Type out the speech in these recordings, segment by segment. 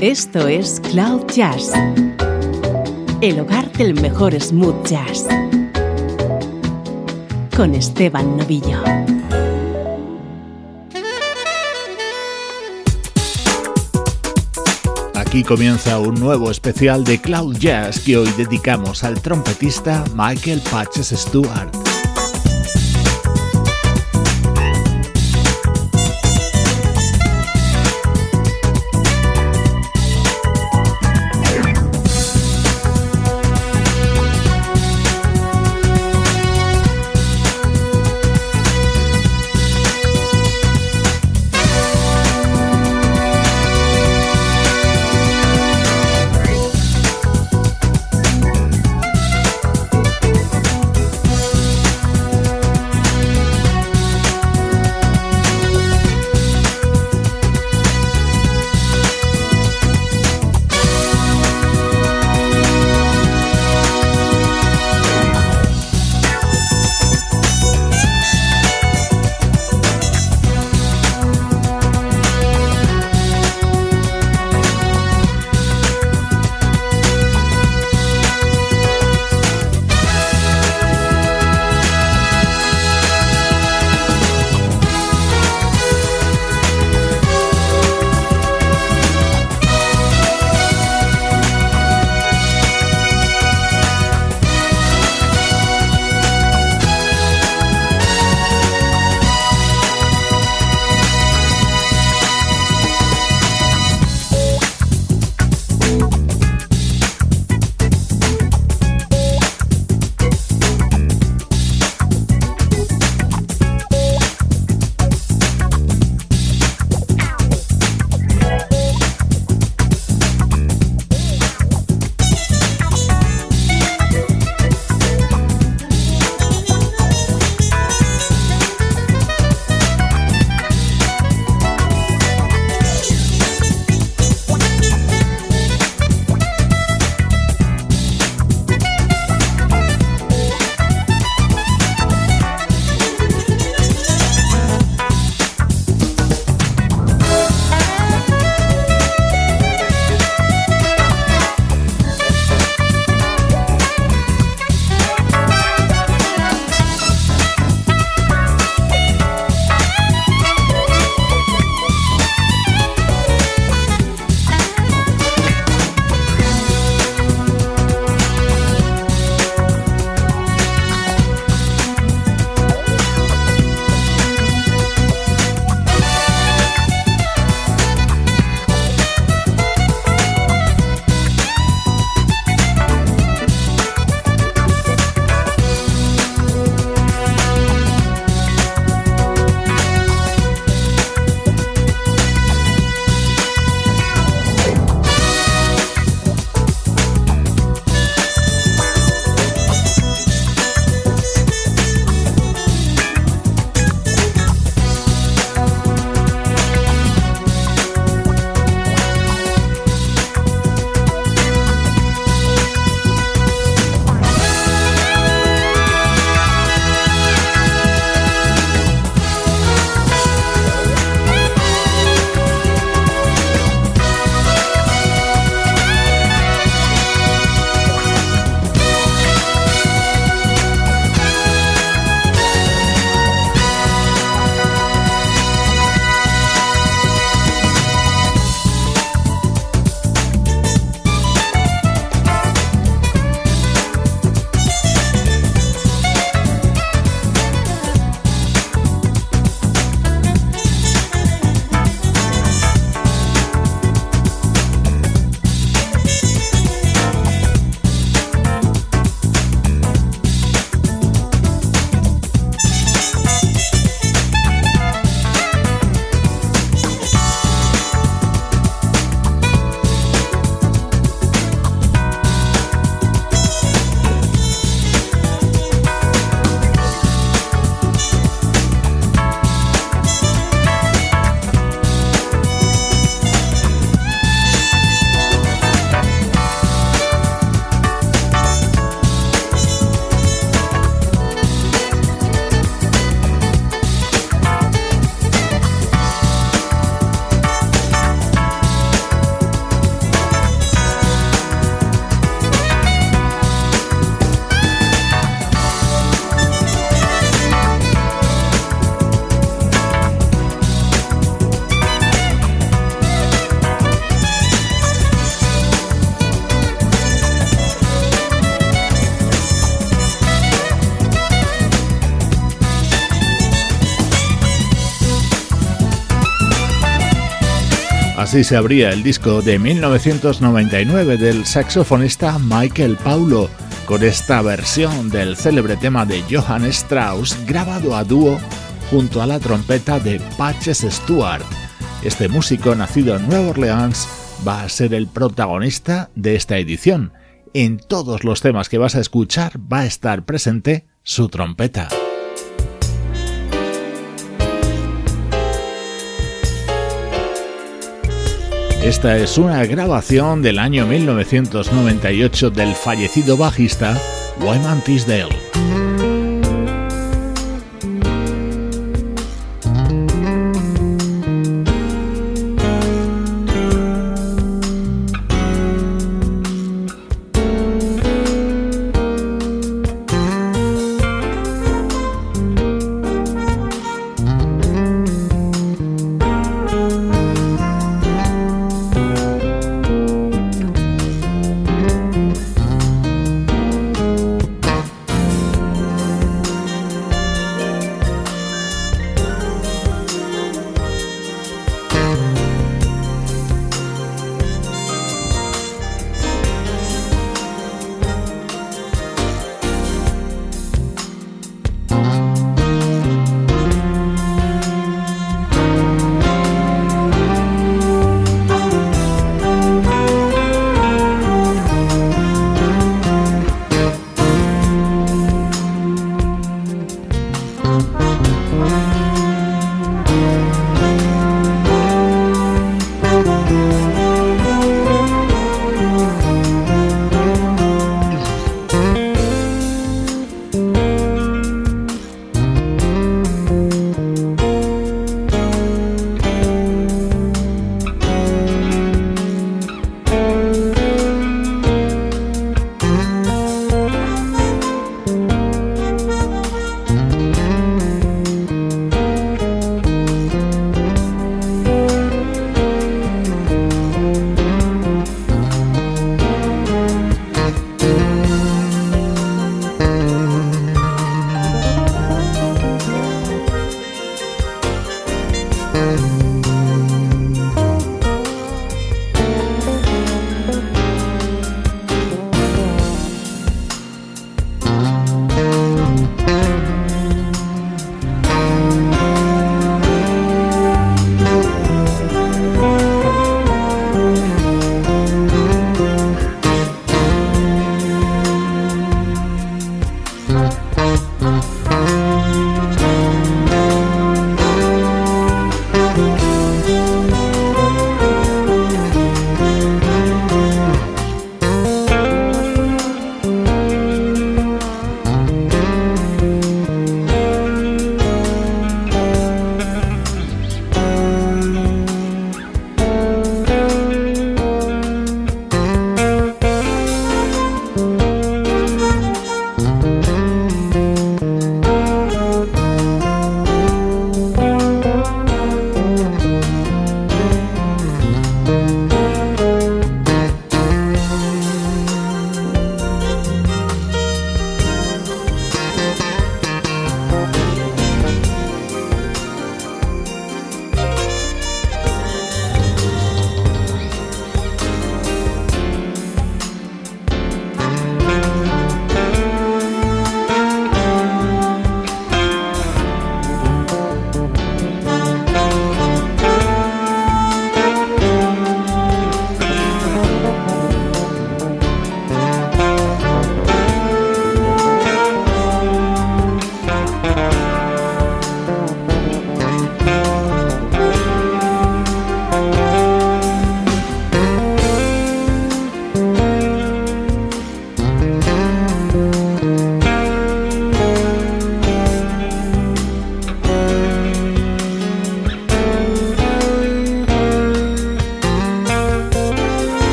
Esto es Cloud Jazz, el hogar del mejor smooth jazz, con Esteban Novillo. Aquí comienza un nuevo especial de Cloud Jazz que hoy dedicamos al trompetista Michael Patches Stewart. Así se abría el disco de 1999 del saxofonista Michael Paulo, con esta versión del célebre tema de Johann Strauss grabado a dúo junto a la trompeta de Patches Stewart. Este músico nacido en Nueva Orleans va a ser el protagonista de esta edición. En todos los temas que vas a escuchar va a estar presente su trompeta. Esta es una grabación del año 1998 del fallecido bajista Wyman Tisdale.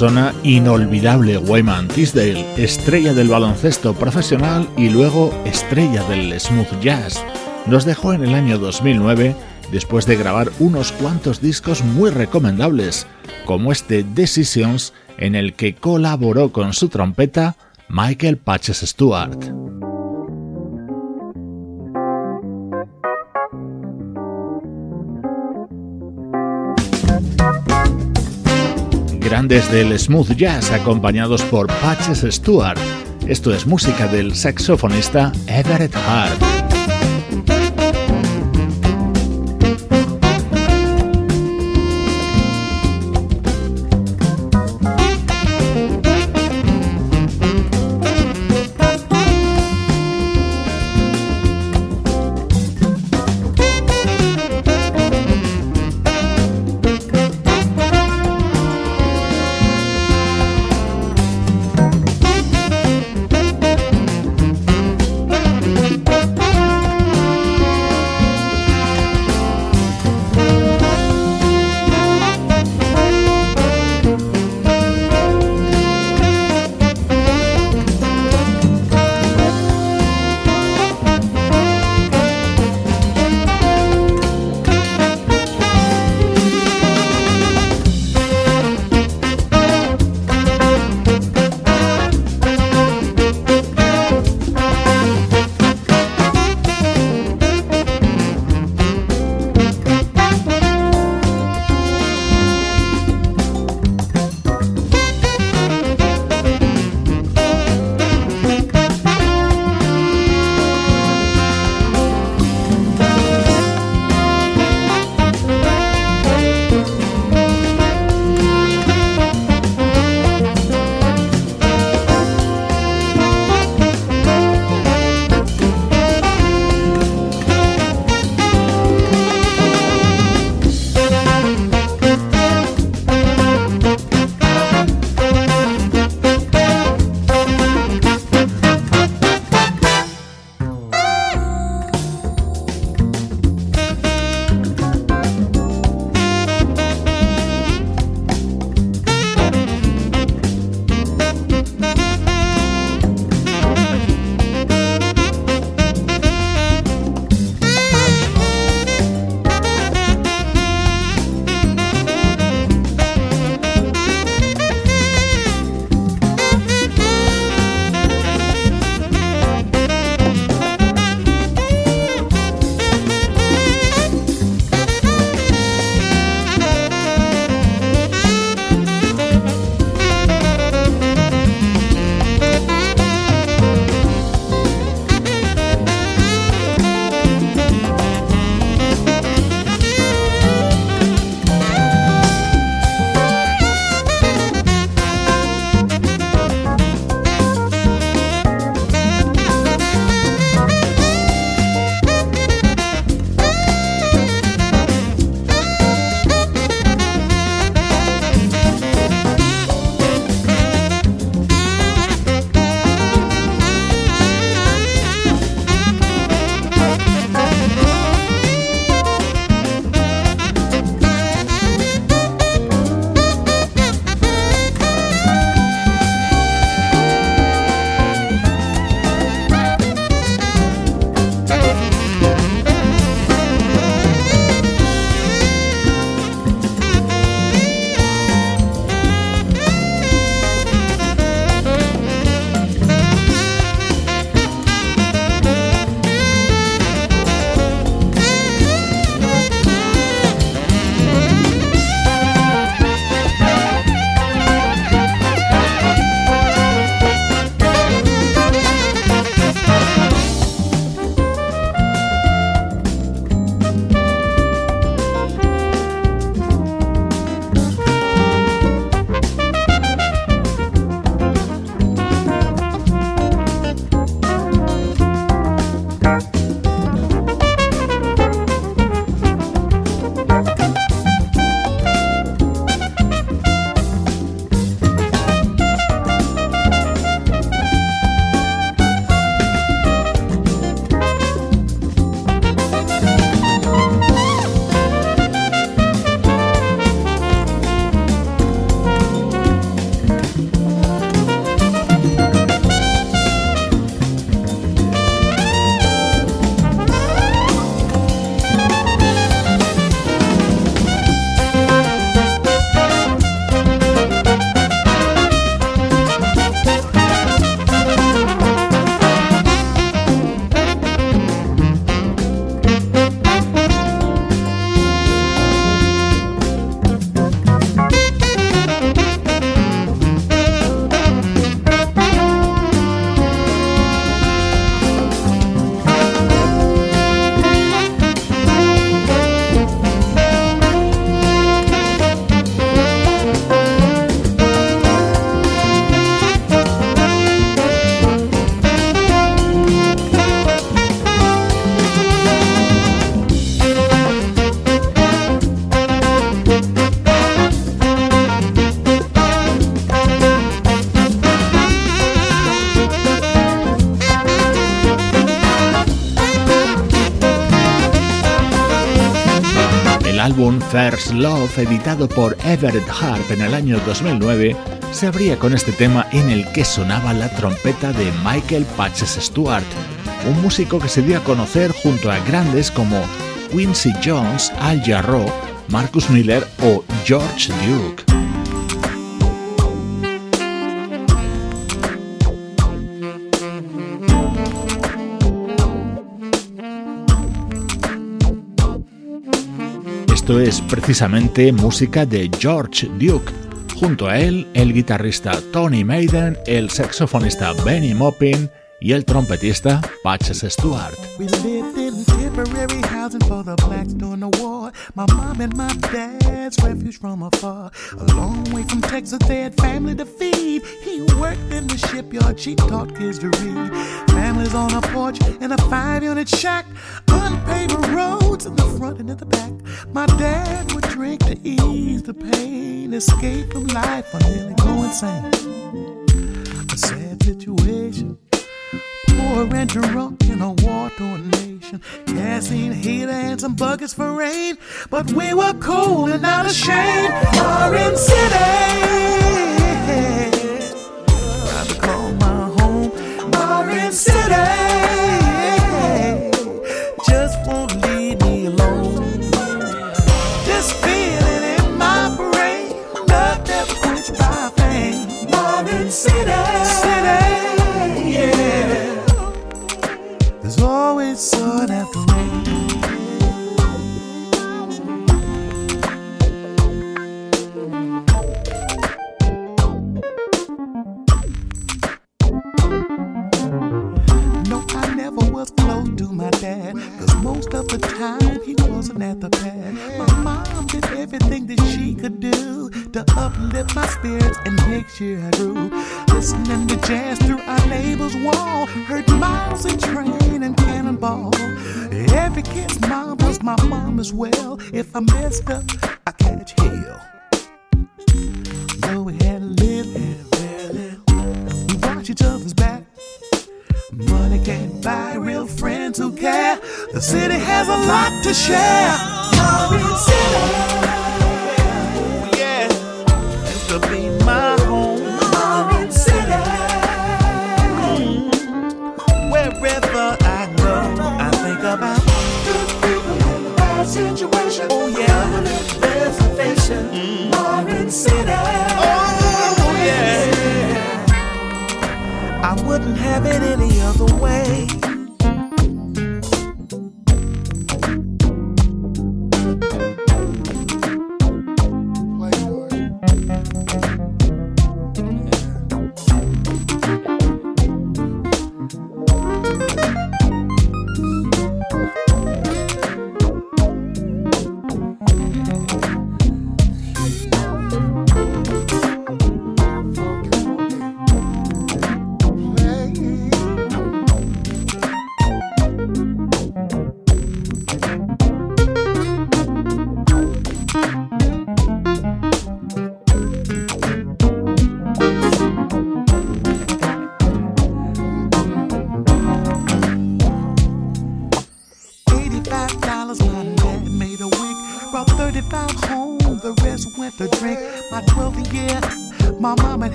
Persona inolvidable Wyman Tisdale, estrella del baloncesto profesional y luego estrella del smooth jazz. Nos dejó en el año 2009 después de grabar unos cuantos discos muy recomendables, como este Decisions en el que colaboró con su trompeta Michael Patches Stewart. Grandes del smooth jazz acompañados por Patches Stewart. Esto es música del saxofonista Everett Hart. First Love, editado por Everett Harp en el año 2009, se abría con este tema en el que sonaba la trompeta de Michael Patches Stewart, un músico que se dio a conocer junto a grandes como Quincy Jones, Al Jarreau, Marcus Miller o George Duke. Esto es precisamente música de George Duke. Junto a él, el guitarrista Tony Maiden, el saxofonista Benny Maupin y el trompetista Patches Stewart. For the blacks during the war. My mom and my dad's refuge from afar. A long way from Texas, they had family to feed. He worked in the shipyard, she taught kids to read. Families on a porch in a five unit shack. Unpaved roads in the front and in the back. My dad would drink to ease the pain, escape from life, or nearly go insane. A sad situation poor and drunk in a war torn nation. Gasoline, heater, and some buckets for rain. But we were cool and not ashamed. Orange City. I to call my home Orange City. My dad. Cause most of the time he wasn't at the pad. My mom did everything that she could do to uplift my spirits and make sure I grew. Listening to jazz through our neighbor's wall. Heard Miles and Train and Cannonball. Every kid's mom was my mom as well. If I messed up, I catch hell. Money real friends who care. The city has a lot to share. City. Oh, yeah. To be my home. City. Mm. Wherever I go, I think about good people in bad situation. Oh. Mm. Orange City. Oh, yeah. I wouldn't have it any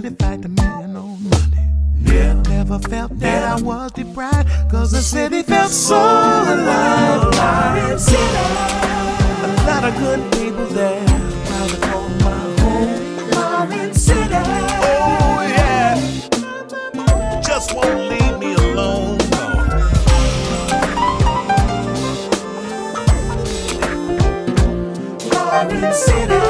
up early, fight the man on Monday. Yeah, never felt that I was deprived, cause the city felt so alive. Lion City. A lot of good people there. Proud to call my home. Lion City. Oh, yeah. Just won't leave me alone. Lion City.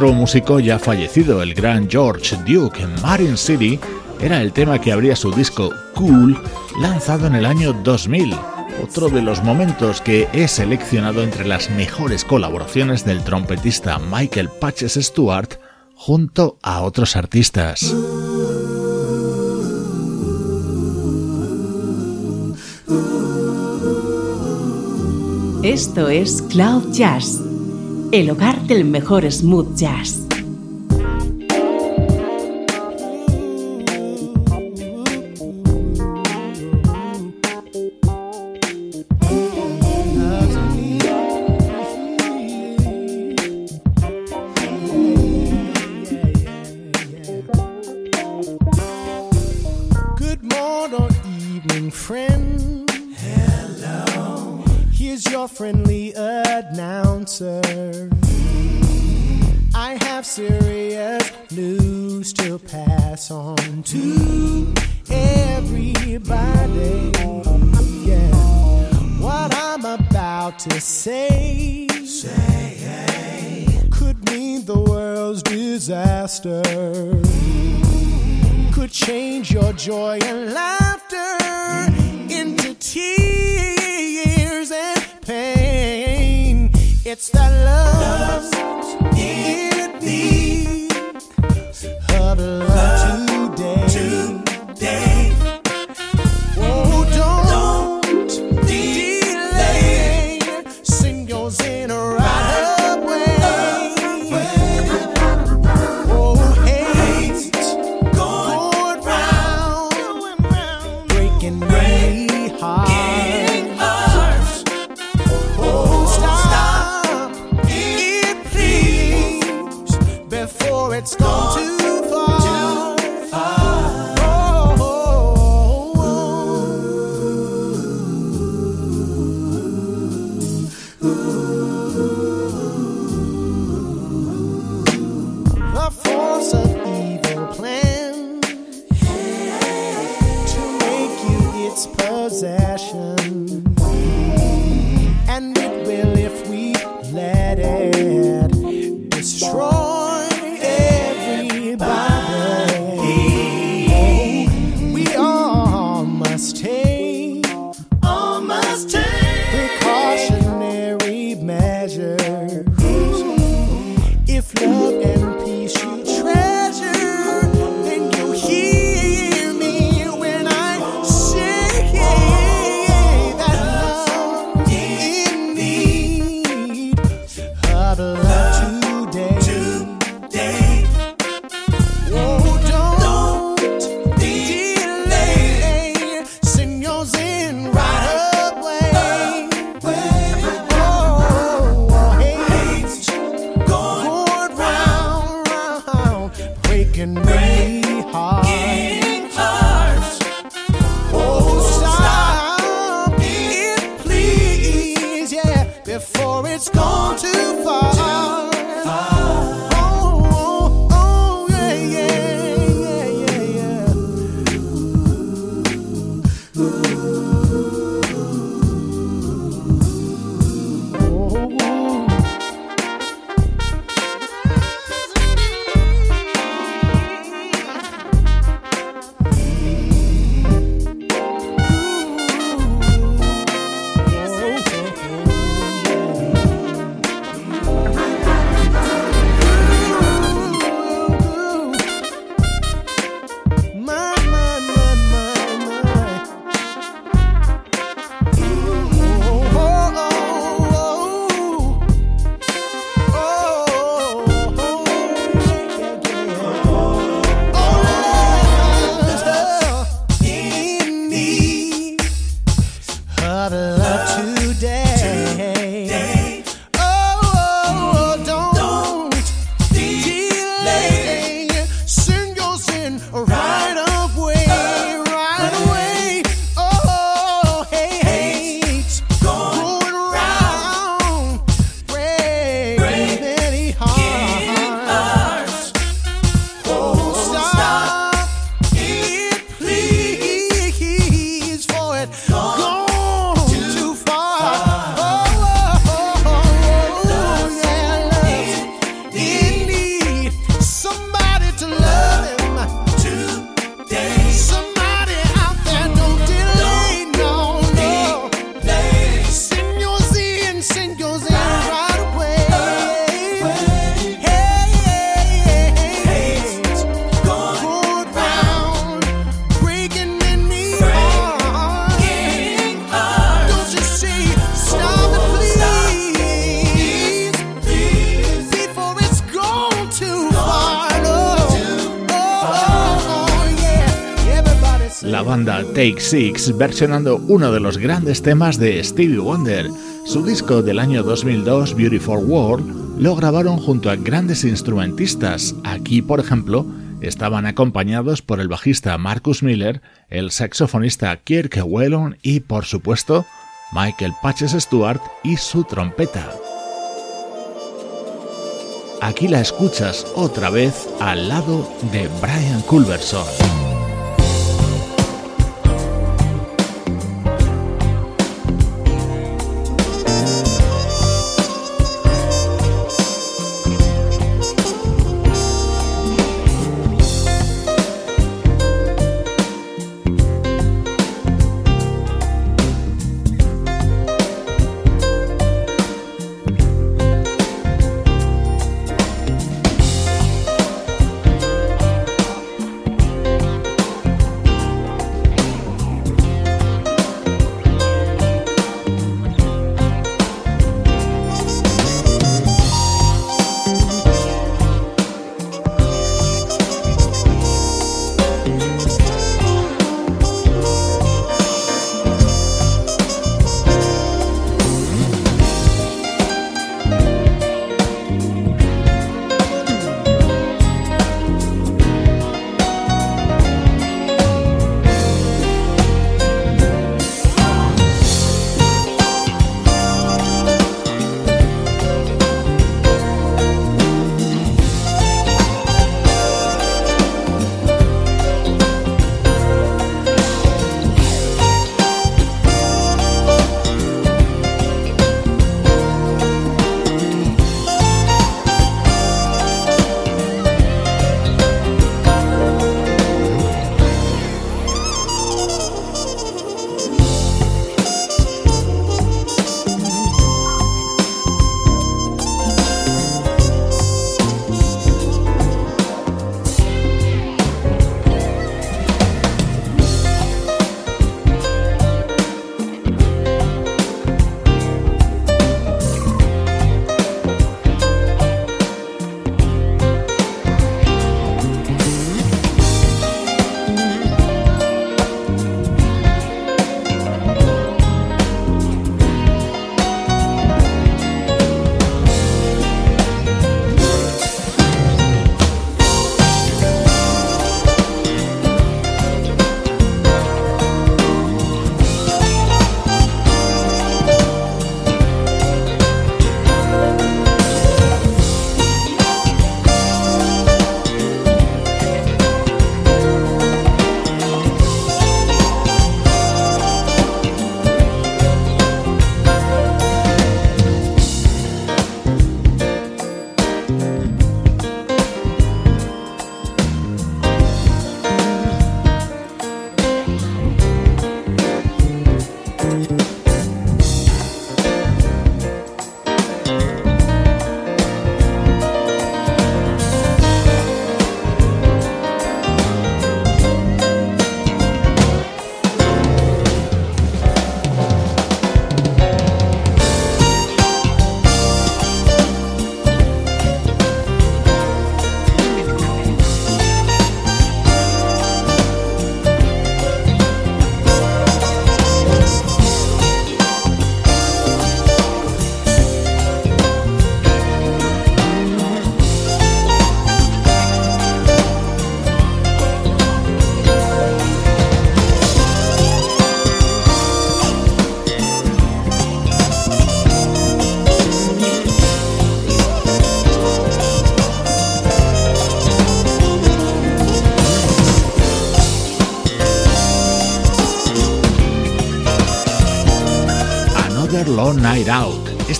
Otro músico ya fallecido, el gran George Duke. Marine City era el tema que abría su disco Cool, lanzado en el año 2000 otro de los momentos que he seleccionado entre las mejores colaboraciones del trompetista Michael Patches Stewart junto a otros artistas. Esto es Cloud Jazz, el hogar del mejor smooth jazz. Good morning, evening, friend. Hello. Here's your friendly announcer. I have serious news to pass on to everybody. Yeah, what I'm about to say, say could mean the world's disaster. Could change your joy and laughter into tears. love it be of? Six versionando uno de los grandes temas de Stevie Wonder. Su disco del año 2002, Beautiful World, lo grabaron junto a grandes instrumentistas. Aquí, por ejemplo, estaban acompañados por el bajista Marcus Miller, el saxofonista Kirk Whelan y, por supuesto, Michael Patches Stewart y su trompeta. Aquí la escuchas otra vez al lado de Brian Culverson.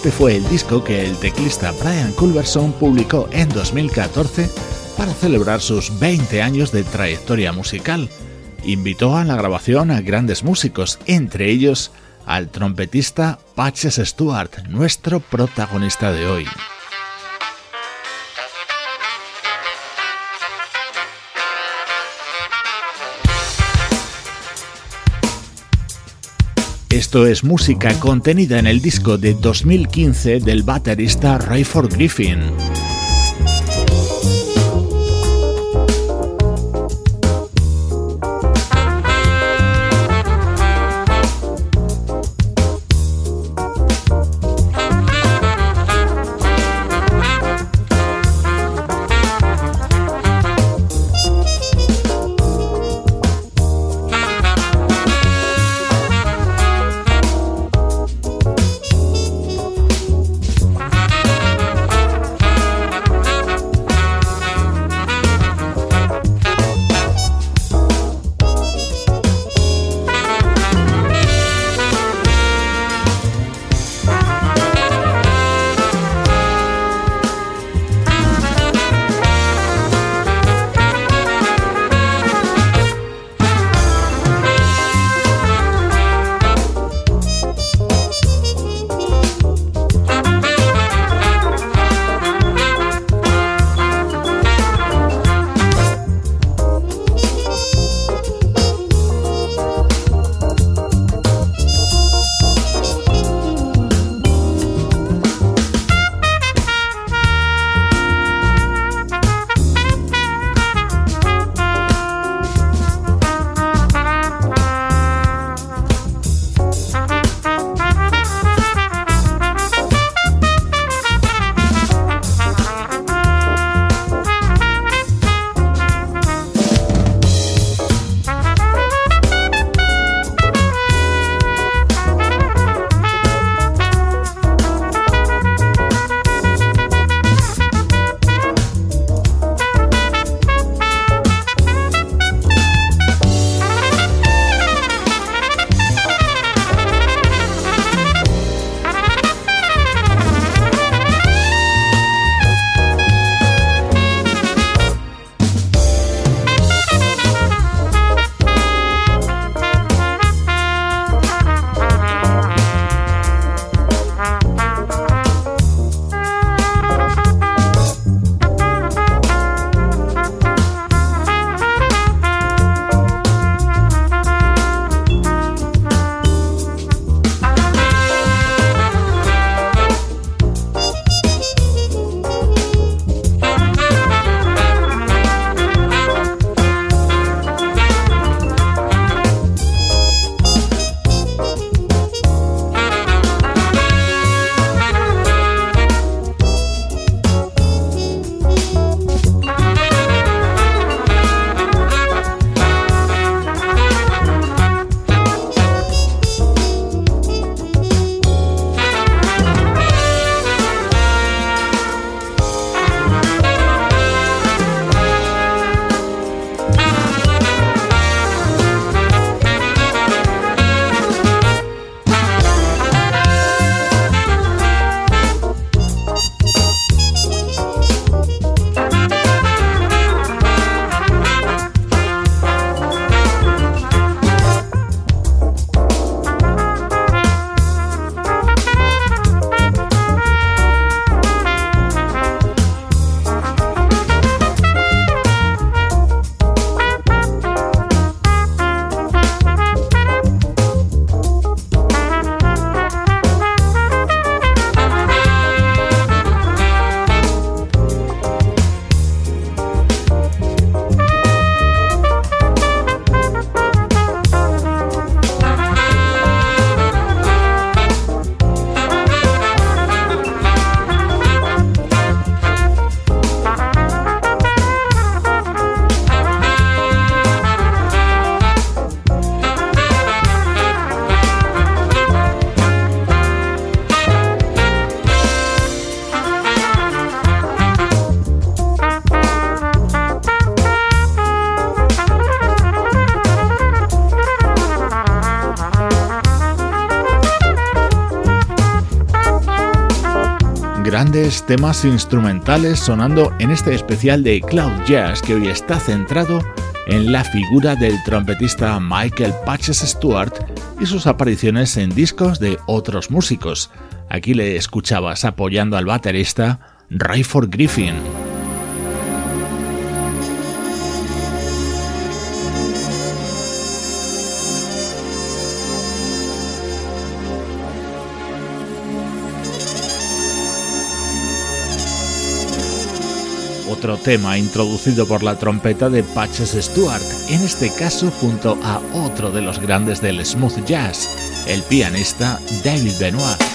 Este fue el disco que el teclista Brian Culverson publicó en 2014 para celebrar sus 20 años de trayectoria musical. Invitó a la grabación a grandes músicos, entre ellos al trompetista Patches Stewart, nuestro protagonista de hoy. Esto es música contenida en el disco de 2015 del baterista Rayford Griffin. Temas instrumentales sonando en este especial de Cloud Jazz que hoy está centrado en la figura del trompetista Michael Patches Stewart y sus apariciones en discos de otros músicos. Aquí le escuchabas apoyando al baterista Rayford Griffin. Otro tema introducido por la trompeta de Patches Stewart, en este caso junto a otro de los grandes del smooth jazz, el pianista David Benoit.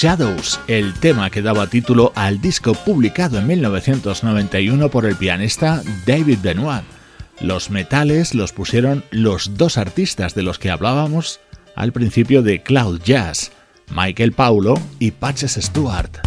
Shadows, el tema que daba título al disco publicado en 1991 por el pianista David Benoit. Los metales los pusieron los dos artistas de los que hablábamos al principio de Cloud Jazz, Michael Paulo y Patches Stewart.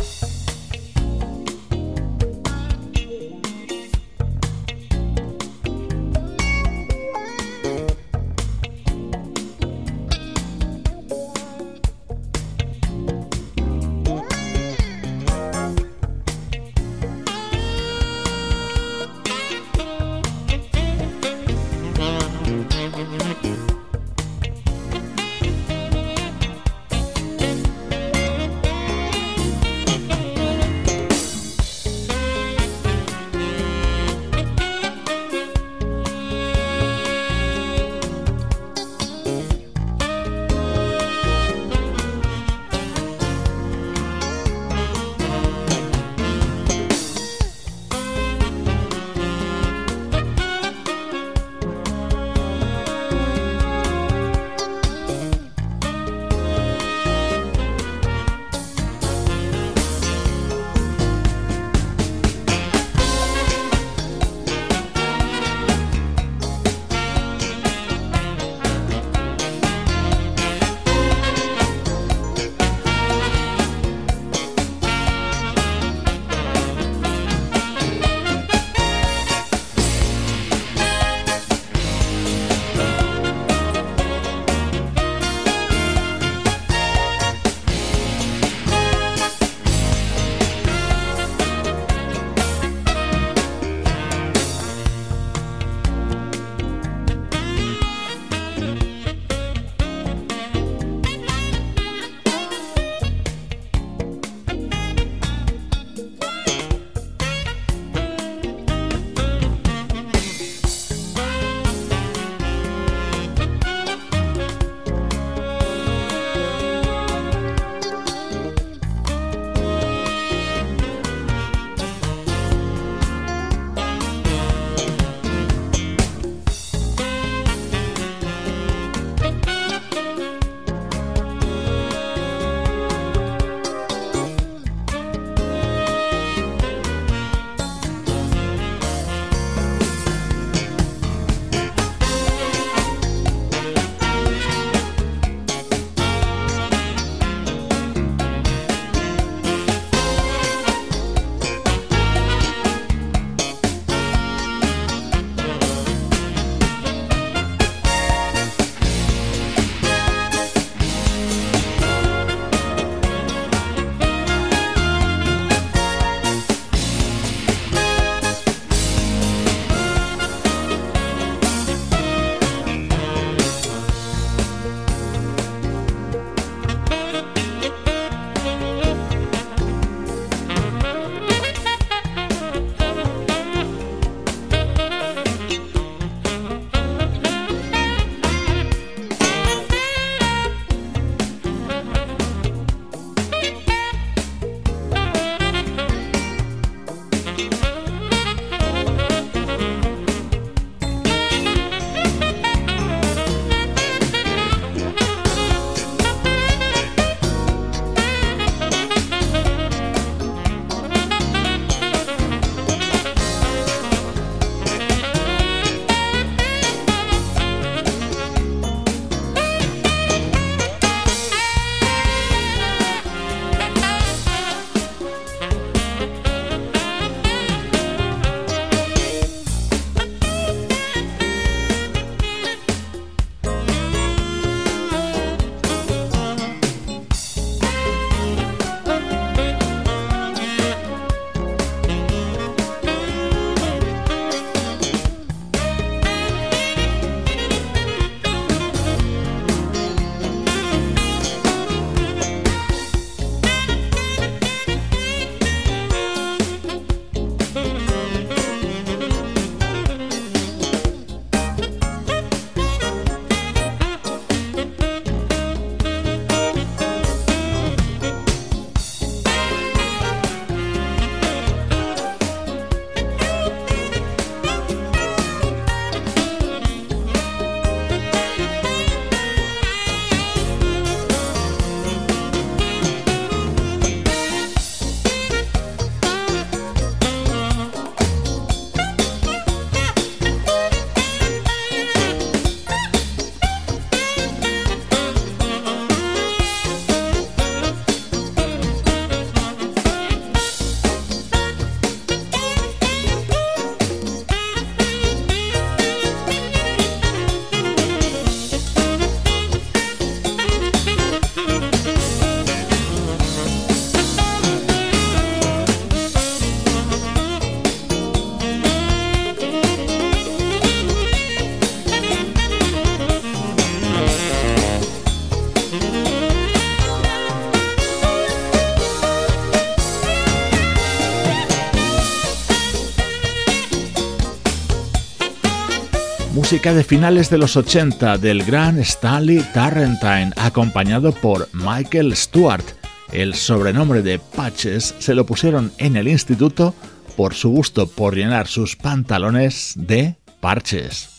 Música de finales de los 80 del gran Stanley Tarrantine, acompañado por Michael Stewart. El sobrenombre de Patches se lo pusieron en el instituto por su gusto por llenar sus pantalones de parches.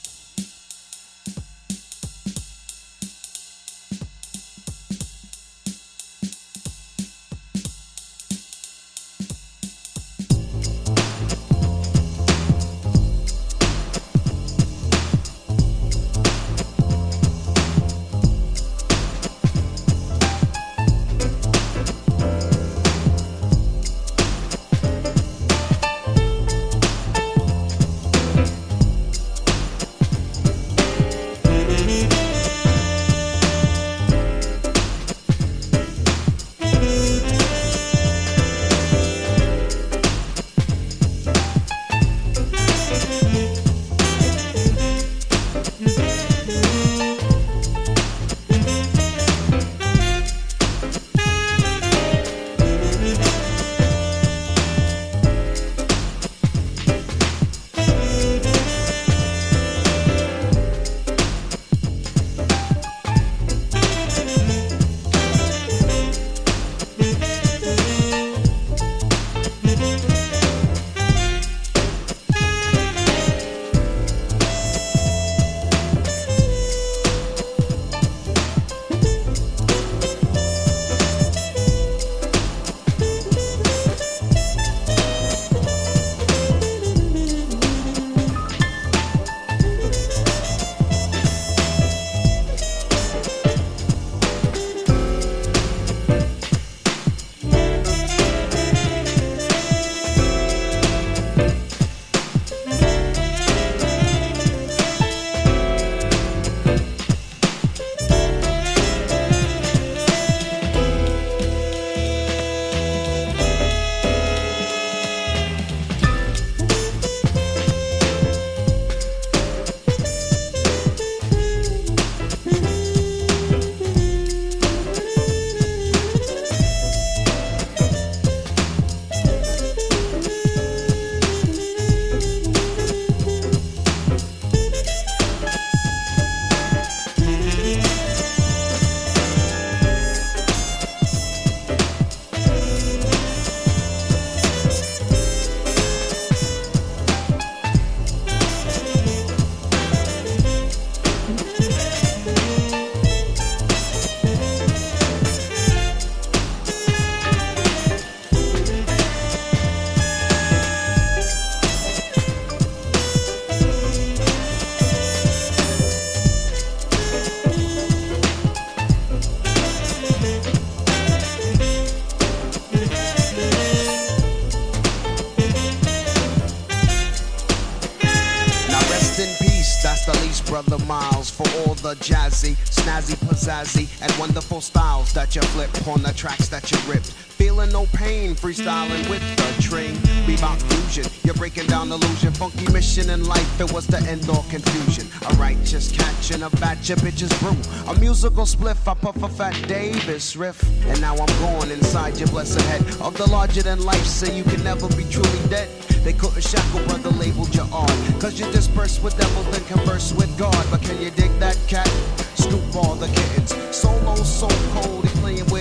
That you flip on the tracks that you ripped. Feeling no pain, freestyling with the train. Bebop fusion, you're breaking down illusion. Funky mission in life, it was the end all confusion. A righteous catch and a batch of bitches brew. A musical spliff, I puff a fat Davis riff. And now I'm going inside your blessed head of the larger than life, so you can never be truly dead. They couldn't shackle, brother, labeled you on. Cause you disperse with devils and converse with God. But can you dig that cat? Scoop all the kittens. Solo, so cold,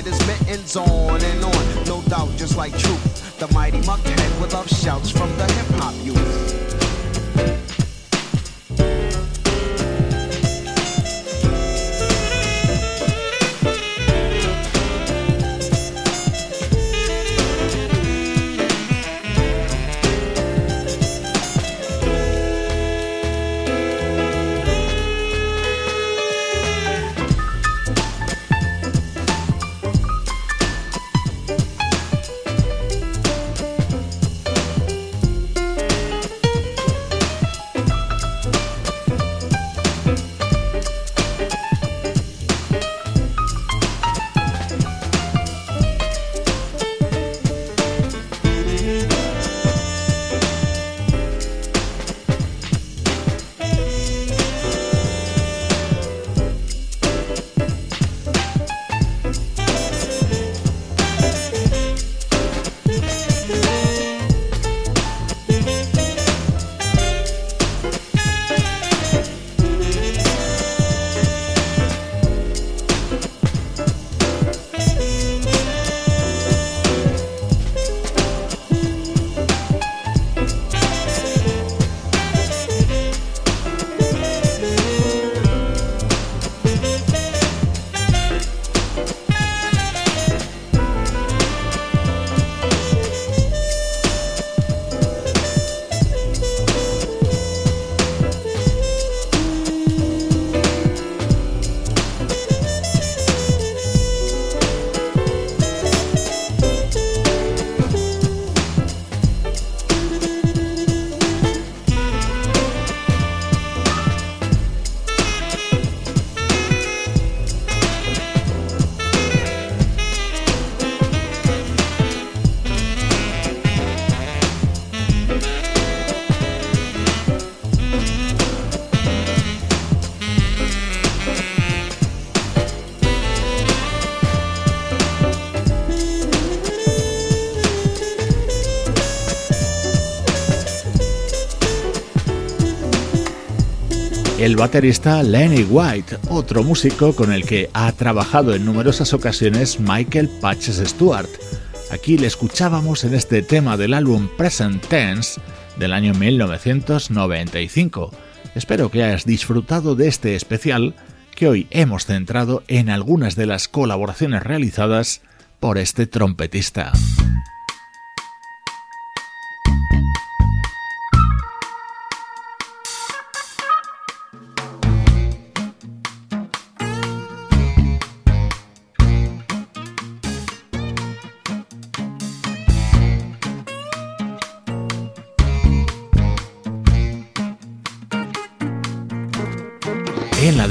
with his mittens on and on. No doubt, just like truth. The mighty muckhead with love shouts from the hip hop youth. El baterista Lenny White, otro músico con el que ha trabajado en numerosas ocasiones Michael Patches Stewart. Aquí le escuchábamos en este tema del álbum Present Tense del año 1995. Espero que hayas disfrutado de este especial que hoy hemos centrado en algunas de las colaboraciones realizadas por este trompetista.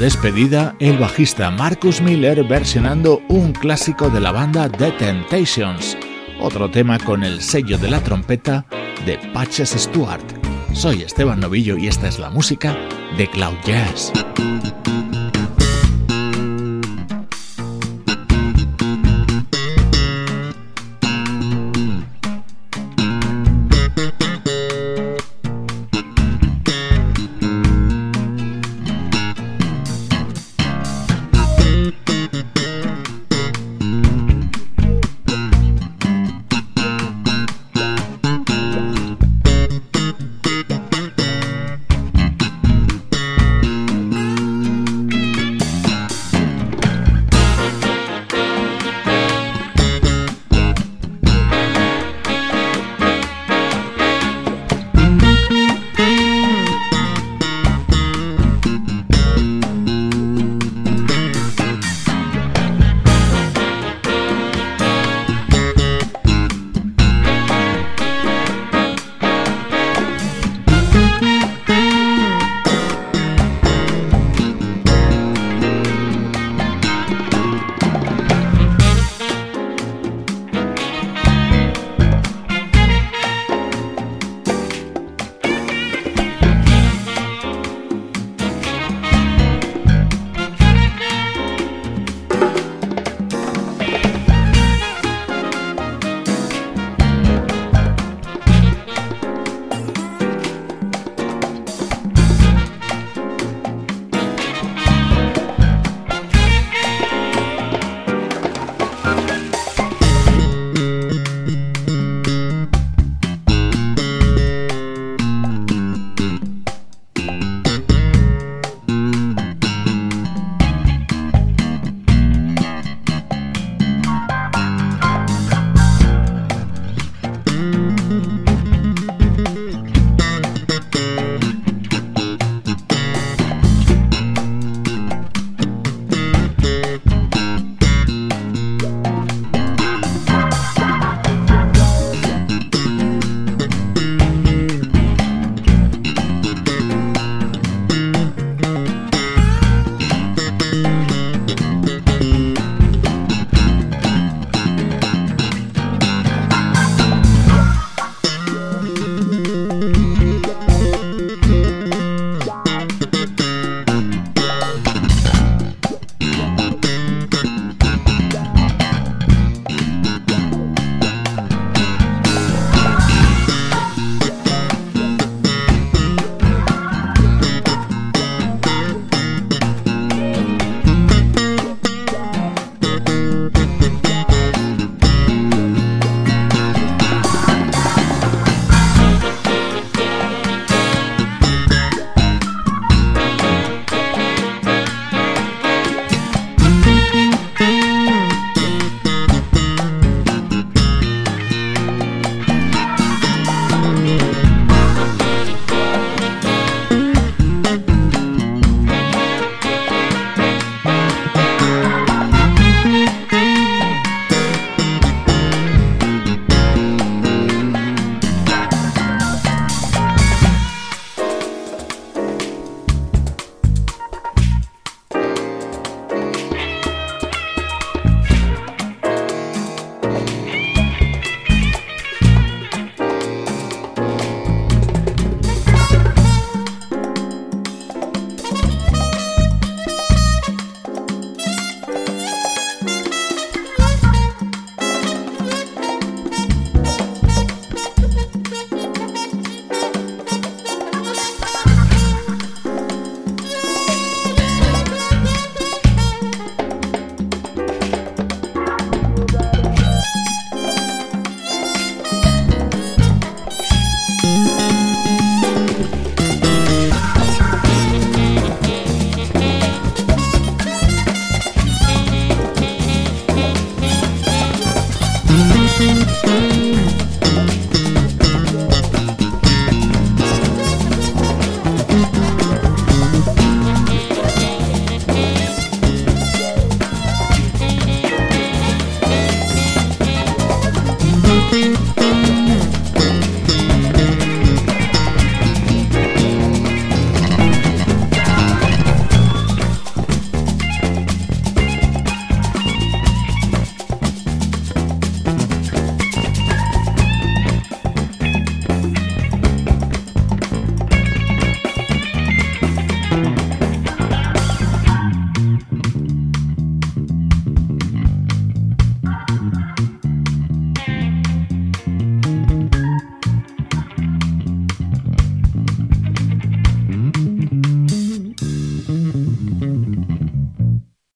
Despedida, el bajista Marcus Miller versionando un clásico de la banda The Temptations, otro tema con el sello de la trompeta de Patches Stewart. Soy Esteban Novillo y esta es la música de Cloud Jazz.